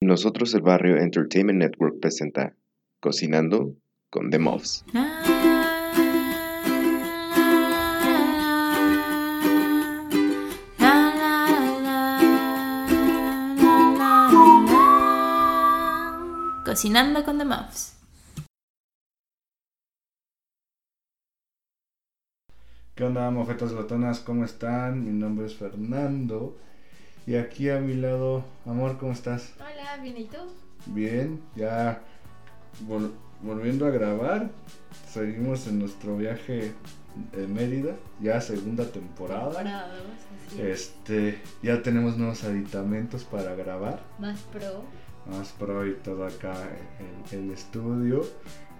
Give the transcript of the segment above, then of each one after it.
Nosotros el Barrio Entertainment Network presenta Cocinando con The Muffs. Cocinando con The Muffs. ¿Qué onda, mofetas glotonas? ¿Cómo están? Mi nombre es Fernando. Y aquí a mi lado, amor, ¿cómo estás? Hola, bien, ¿y tú? Bien, ya vol- volviendo a grabar. Seguimos en nuestro viaje en Mérida, ya segunda temporada. Temporada. Este, ya tenemos nuevos aditamentos para grabar. Más pro. Más pro y todo acá en el estudio.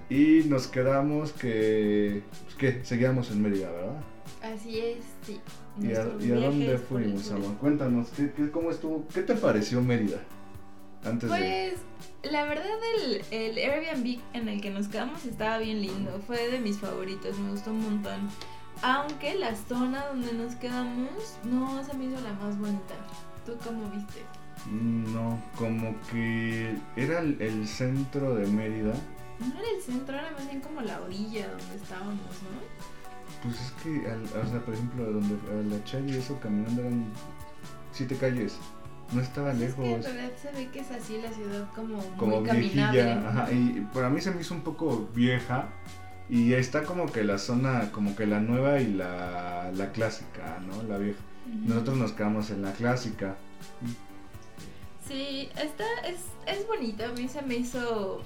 Y nos quedamos que, pues, que seguíamos en Mérida, ¿verdad? Así es, sí. ¿Y a, Nuestros y a dónde fuimos, amor? Cuéntanos, ¿qué, qué, cómo estuvo? ¿Qué te pareció Mérida? Antes de... Pues la verdad el, el Airbnb en el que nos quedamos estaba bien lindo, fue de mis favoritos, me gustó un montón. Aunque la zona donde nos quedamos no se me hizo la más bonita. ¿Tú cómo viste? Mm, No, como que era el, el centro de Mérida. No era el centro, era más bien como la orilla donde estábamos, ¿no? Pues es que, al- o sea, por ejemplo, donde a la Chaya y eso caminando eran siete calles. No estaba Pues es que en lejos. realidad se ve que es así la ciudad como, como muy caminable. viejilla. Ajá, y para mí se me hizo un poco vieja. Y está como que la zona, como que la nueva y la, la clásica, ¿no? La vieja. Nosotros nos quedamos en la clásica. Sí, esta es, es bonita. A mí se me hizo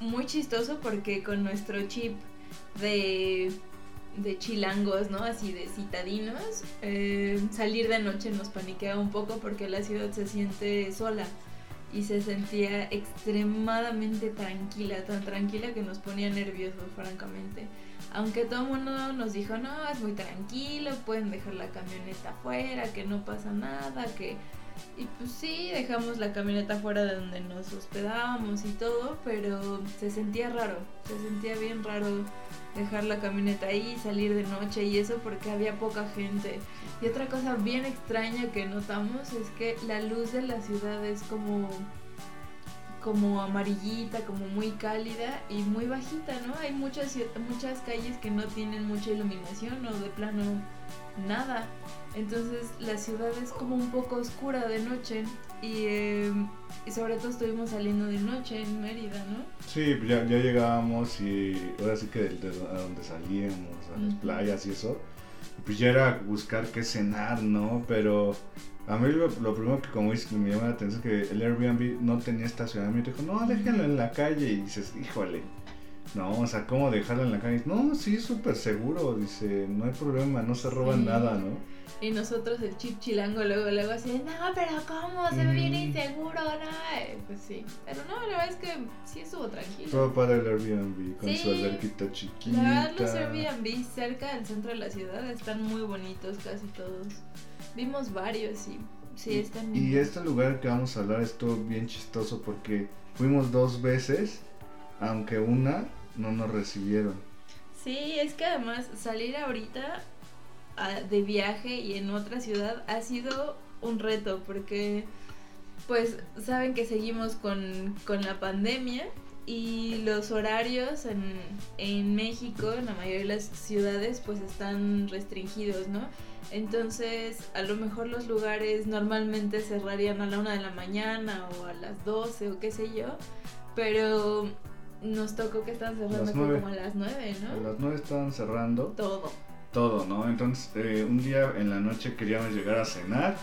muy chistoso porque con nuestro chip de, de chilangos, ¿no? Así de citadinos, eh, salir de noche nos paniquea un poco porque la ciudad se siente sola y se sentía extremadamente tranquila, tan tranquila que nos ponía nerviosos, francamente. Aunque todo el mundo nos dijo, no, es muy tranquilo, pueden dejar la camioneta afuera, que no pasa nada, que... Y pues sí, dejamos la camioneta fuera de donde nos hospedábamos y todo, pero se sentía raro, se sentía bien raro dejar la camioneta ahí, salir de noche y eso porque había poca gente. Y otra cosa bien extraña que notamos es que la luz de la ciudad es como como amarillita, como muy cálida y muy bajita, ¿no? Hay muchas muchas calles que no tienen mucha iluminación o de plano nada. Entonces la ciudad es como un poco oscura de noche y, eh, y sobre todo estuvimos saliendo de noche en Mérida, ¿no? Sí, ya, ya llegábamos y ahora sí que de, de a donde salíamos, a las playas y eso, pues ya era buscar qué cenar, ¿no? Pero a mí lo, primero que como me llama la atención es que el Airbnb no tenía estacionamiento. Dijo, no, déjenlo en la calle. Y dices, híjole, no, o sea, ¿cómo dejarlo en la calle? No, sí, súper seguro. Dice, no hay problema, no se roban Sí. nada, ¿no? Y nosotros el chip chilango luego, luego así, no, pero ¿cómo? Se ve bien Mm. inseguro, ¿no? Pues sí, pero no, la verdad es que sí estuvo tranquilo. Todo para el Airbnb, con su alberquita chiquita. La verdad, los Airbnb cerca del centro de la ciudad están muy bonitos, casi todos. Vimos varios y sí, están Y lindos. este lugar que vamos a hablar estuvo bien chistoso porque fuimos dos veces, aunque una no nos recibieron. Sí, es que además salir ahorita ah, de viaje y en otra ciudad ha sido un reto porque pues saben que seguimos con, con la pandemia y los horarios en, en México, en la mayoría de las ciudades, pues están restringidos, ¿no? Entonces, a lo mejor los lugares normalmente cerrarían a la una de la mañana o a las 12 o qué sé yo, pero nos tocó que estaban cerrando Las creo nueve. como a las 9, A ¿no? las nueve estaban cerrando Todo. todo, ¿no? Entonces eh, un día en la noche queríamos llegar a cenar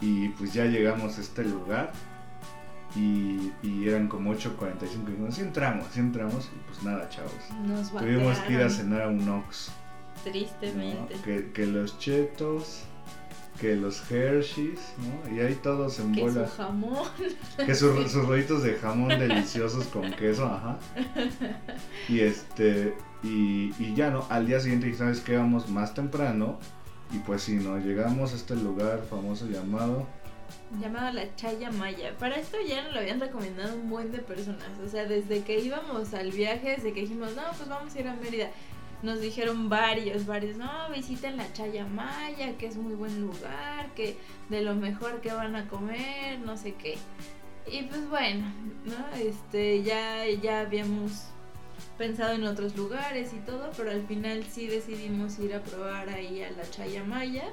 y pues ya llegamos a este lugar y, y eran como 8.45 y dijimos, sí entramos, sí entramos y pues nada, chavos. Nos Tuvimos que ir a cenar a un Ox. ¿no? Tristemente. Que, que los chetos, que los Hershey's, ¿no? Y ahí todos en Que su bola. jamón. Que sus, sus rollitos de jamón deliciosos con queso, ajá. Y este, y, y ya no, al día siguiente, ¿sabes qué? Vamos más temprano. Y pues sí, ¿no? Llegamos a este lugar famoso llamado. Llamado la Chaya Maya. Para esto ya nos lo habían recomendado un buen de personas. O sea, desde que íbamos al viaje, desde que dijimos, no, pues vamos a ir a Mérida. Nos dijeron varios, varios, no, visiten la Chaya Maya, que es muy buen lugar, que de lo mejor que van a comer, no sé qué. Y pues bueno, ¿no? Este, ya, ya habíamos pensado en otros lugares y todo, pero al final sí decidimos ir a probar ahí a la Chaya Maya.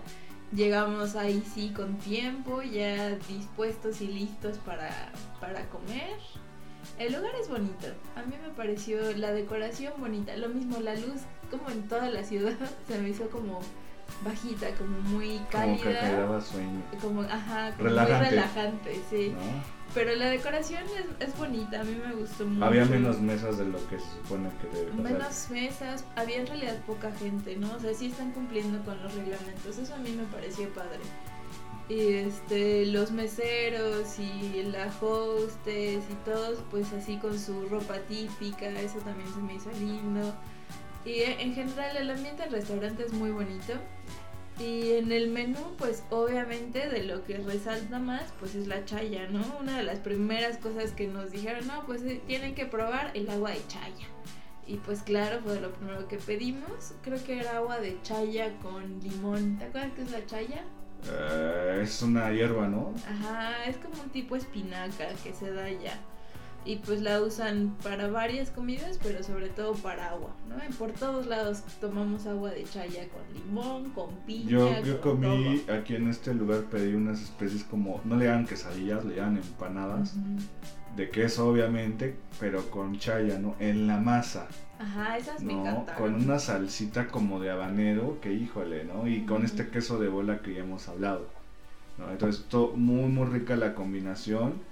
Llegamos ahí sí con tiempo, ya dispuestos y listos para, para comer. El lugar es bonito, a mí me pareció la decoración bonita, lo mismo la luz como en toda la ciudad se me hizo como bajita, como muy cálida. Como que te daba sueño. Como, ajá, como Relajante. muy relajante, sí. ¿no? Pero la decoración es, es bonita, a mí me gustó mucho. Había menos mesas de lo que se supone que debe pasar. Menos mesas, había en realidad poca gente, ¿no? O sea, sí están cumpliendo con los reglamentos, eso a mí me pareció padre. Y este, los meseros y la hostess y todos, pues así con su ropa típica, eso también se me hizo lindo. Y eh, en general el ambiente del restaurante es muy bonito. Y en el menú, pues obviamente de lo que resalta más, pues es la chaya, ¿no? Una de las primeras cosas que nos dijeron, no, pues eh, tienen que probar el agua de chaya. Y pues claro, fue lo primero que pedimos. Creo que era agua de chaya con limón. ¿Te acuerdas qué es la chaya? Eh, es una hierba, ¿no? Ajá, es como un tipo espinaca que se da allá. Y pues la usan para varias comidas, pero sobre todo para agua, ¿no? Y por todos lados tomamos agua de chaya con limón, con piña. Yo, yo con comí todo. aquí en este lugar, pedí unas especies como, no le dan quesadillas, le dan empanadas, de queso obviamente, pero con chaya, ¿no? En la masa, Ajá, esas me ¿no? encantaron. Con una salsita como de habanero, que híjole, ¿no? Y con este queso de bola que ya hemos hablado, ¿no? Entonces, to- muy, muy rica la combinación.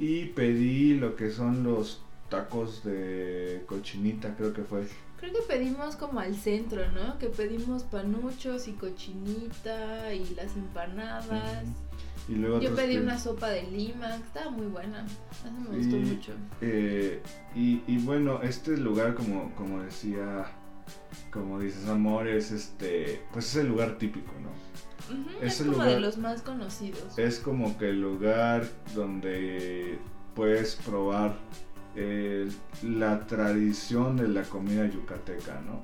Y pedí lo que son los tacos de cochinita, creo que fue. Creo que pedimos como al centro, ¿no? Que pedimos panuchos y cochinita y las empanadas. Y luego Yo pedí que- una sopa de lima, que estaba muy buena. Eso me gustó mucho. Eh, y, y bueno, este lugar, como, como decía, como dices, Amor, es este, pues es el lugar típico, ¿no? Es es como lugar- de los más conocidos. Es como que el lugar donde puedes probar eh, la tradición de la comida yucateca, ¿no?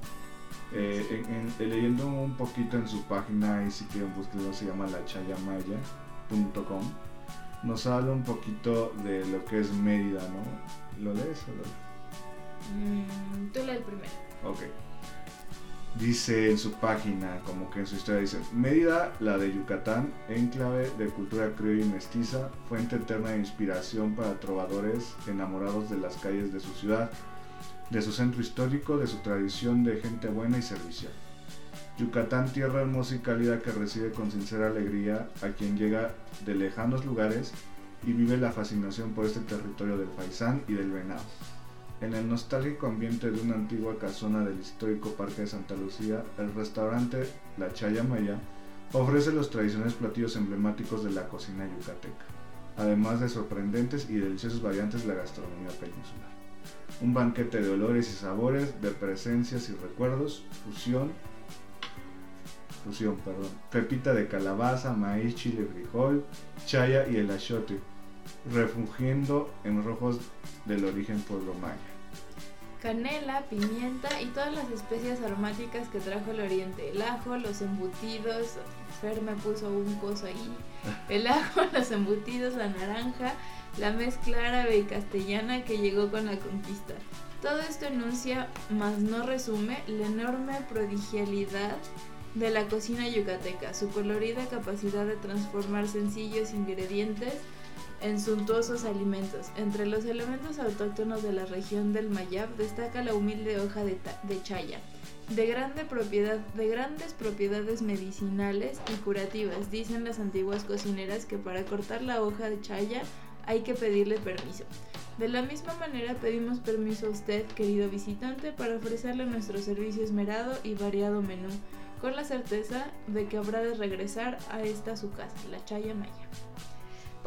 Eh, en- en- leyendo un poquito en su página, y si quieren buscarlo, se llama lachayamaya.com, nos habla un poquito de lo que es Mérida, ¿no? ¿Lo lees o lo Mm, tú lee el primero. Ok. Dice en su página, como que en su historia dice, Mérida, la de Yucatán, enclave de cultura criolla y mestiza, fuente eterna de inspiración para trovadores enamorados de las calles de su ciudad, de su centro histórico, de su tradición de gente buena y servicial. Yucatán, tierra hermosa y cálida que recibe con sincera alegría a quien llega de lejanos lugares y vive la fascinación por este territorio del faisán y del venado. En el nostálgico ambiente de una antigua casona del histórico Parque de Santa Lucía, el restaurante La Chaya Maya ofrece los tradicionales platillos emblemáticos de la cocina yucateca, además de sorprendentes y deliciosos variantes de la gastronomía peninsular. Un banquete de olores y sabores, de presencias y recuerdos, fusión, fusión, perdón, pepita de calabaza, maíz, chile, frijol, chaya y el refugiendo en rojos del origen pueblo maya. Canela, pimienta y todas las especias aromáticas que trajo el oriente. El ajo, los embutidos. Fer me puso un coso ahí. El ajo, los embutidos, la naranja, la mezcla árabe y castellana que llegó con la conquista. Todo esto enuncia, mas no resume, la enorme prodigialidad de la cocina yucateca, su colorida capacidad de transformar sencillos ingredientes en suntuosos alimentos. Entre los elementos autóctonos de la región del Mayab destaca la humilde hoja de, chaya, de grandes propiedades medicinales y curativas. Dicen las antiguas cocineras que para cortar la hoja de chaya hay que pedirle permiso. De la misma manera pedimos permiso a usted, querido visitante, para ofrecerle nuestro servicio esmerado y variado menú, con la certeza de que habrá de regresar a esta su casa, la Chaya Maya.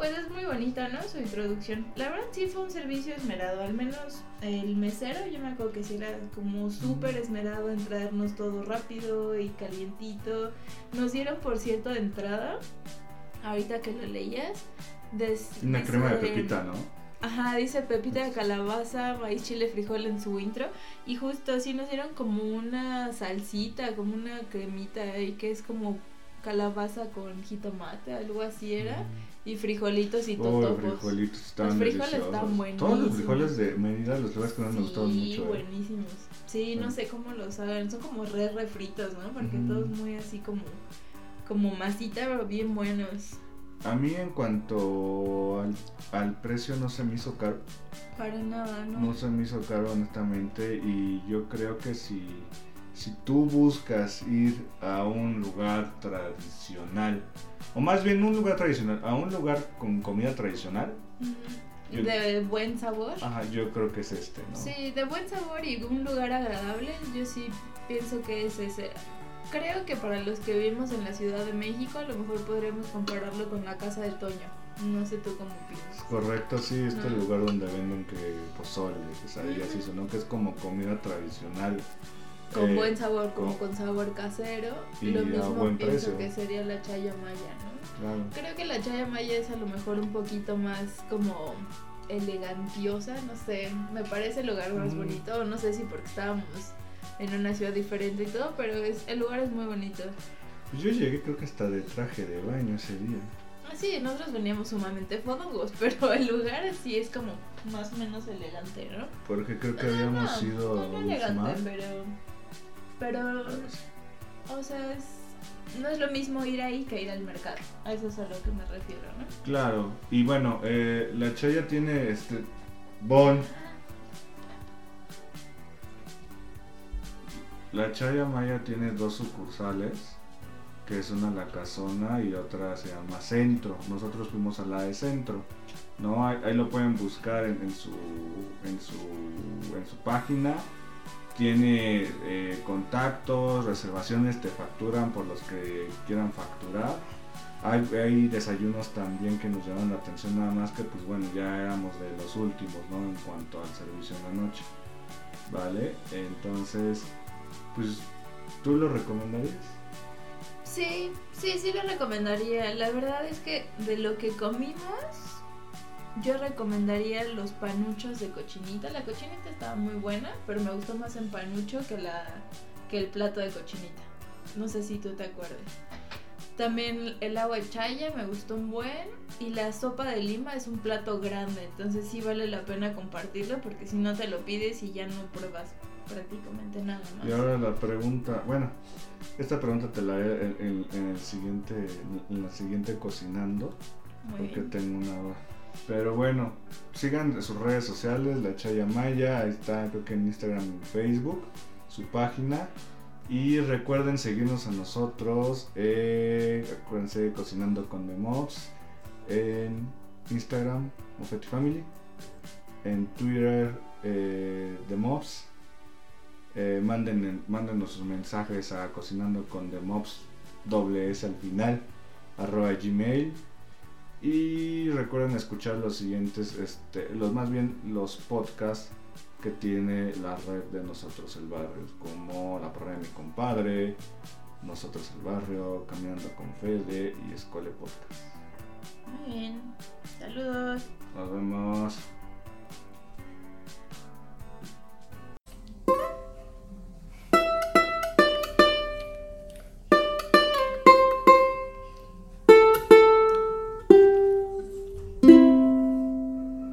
Pues es muy bonita, ¿no? Su introducción. La verdad sí fue un servicio esmerado, al menos el mesero, yo me acuerdo que sí era como súper esmerado en traernos todo rápido y calientito. Nos dieron, por cierto, de entrada, ahorita que lo leías, des- Una dice- crema de pepita, ¿no? Ajá, dice pepita de calabaza, maíz, chile, frijol en su intro. Y justo así nos dieron como una salsita, como una cremita que es como calabaza con jitomate, algo así era. Y frijolitos y totopos. frijolitos estaban frijoles deliciosos. están Todos los buenísimos. frijoles de Mérida, los lugares que más me gustaron Sí, mucho. eh. buenísimos. Sí, no Sí. sé cómo los hagan. Son como re refritos, ¿no? Porque Ujú. todos muy así como, como masita, pero bien buenos. A mí en cuanto al, al precio no se me hizo caro. Para nada, ¿no? No se me hizo caro honestamente y yo creo que si, si tú buscas ir a un lugar tradicional, o más bien un lugar tradicional, a un lugar con comida tradicional. Yo- De buen sabor. ajá, yo creo que es este, ¿no? Sí, de buen sabor y un lugar agradable, yo sí pienso que es ese. Creo que para los que vivimos en la Ciudad de México, a lo mejor podremos compararlo con la casa de Toño. No sé tú cómo piensas. Correcto, sí, este Ah. lugar donde venden que pozole, quesadillas y eso, ¿no? Que es como comida tradicional. Con Eh, buen sabor, como con- con sabor casero. Y lo mismo pienso precio. que sería la chaya maya, ¿no? Claro. Creo que la chaya maya es a lo mejor un poquito más como elegantiosa, no sé, me parece el lugar más Mm. bonito, no sé si porque estábamos en una ciudad diferente y todo, pero es, el lugar es muy bonito. Pues yo llegué creo que hasta de traje de baño ese día. Ah, Sí, nosotros veníamos sumamente fodongos, pero el lugar sí es como más o menos elegante, ¿no? Porque creo que Ah, habíamos no, ido no, no Uxmal. elegante, pero... Pero, o sea, es- no es lo mismo ir ahí que ir al mercado. A eso es a lo que me refiero, ¿no? Claro, y bueno, eh, la Chaya tiene este Bon. La Chaya Maya tiene dos sucursales, que es una La Casona y otra se llama Centro. Nosotros fuimos a la de Centro, ¿no? Ahí, lo pueden buscar en su, en, su, en su página. Tiene eh, contactos, reservaciones, te facturan por los que quieran facturar. Hay, hay desayunos también que nos llaman la atención, nada más que pues bueno, ya éramos de los últimos, ¿no? En cuanto al servicio en la noche. ¿Vale? Entonces, pues, ¿tú lo recomendarías? Sí, sí, sí lo recomendaría. La verdad es que de lo que comimos, yo recomendaría los panuchos de cochinita. La cochinita estaba muy buena, pero me gustó más en panucho que, la, que el plato de cochinita. No sé si tú te acuerdas. También el agua de chaya me gustó un buen. Y la sopa de lima es un plato grande. Entonces sí vale la pena compartirlo porque si no te lo pides y ya no pruebas prácticamente nada más. Y ahora la pregunta, bueno, esta pregunta te la haré en, en- en el siguiente, en la siguiente cocinando, Muy porque bien. tengo una. Pero bueno, sigan sus redes sociales, la Chaya Maya, ahí está creo que en Instagram y Facebook, su página. Y recuerden seguirnos a nosotros, eh, acuérdense Cocinando con The Mobs, en Instagram, Moffetti Family, en Twitter, eh, The Mobs. Eh, manden, mándenos sus mensajes a cocinando con The Mobs, doble S al final, arroba gmail. Y recuerden escuchar los siguientes, este, los más bien los podcasts que tiene la red de Nosotros el Barrio, como La Porra de mi Compadre, Nosotros el Barrio, Caminando con Fede y Escole Podcast. Muy bien. Saludos. Nos vemos.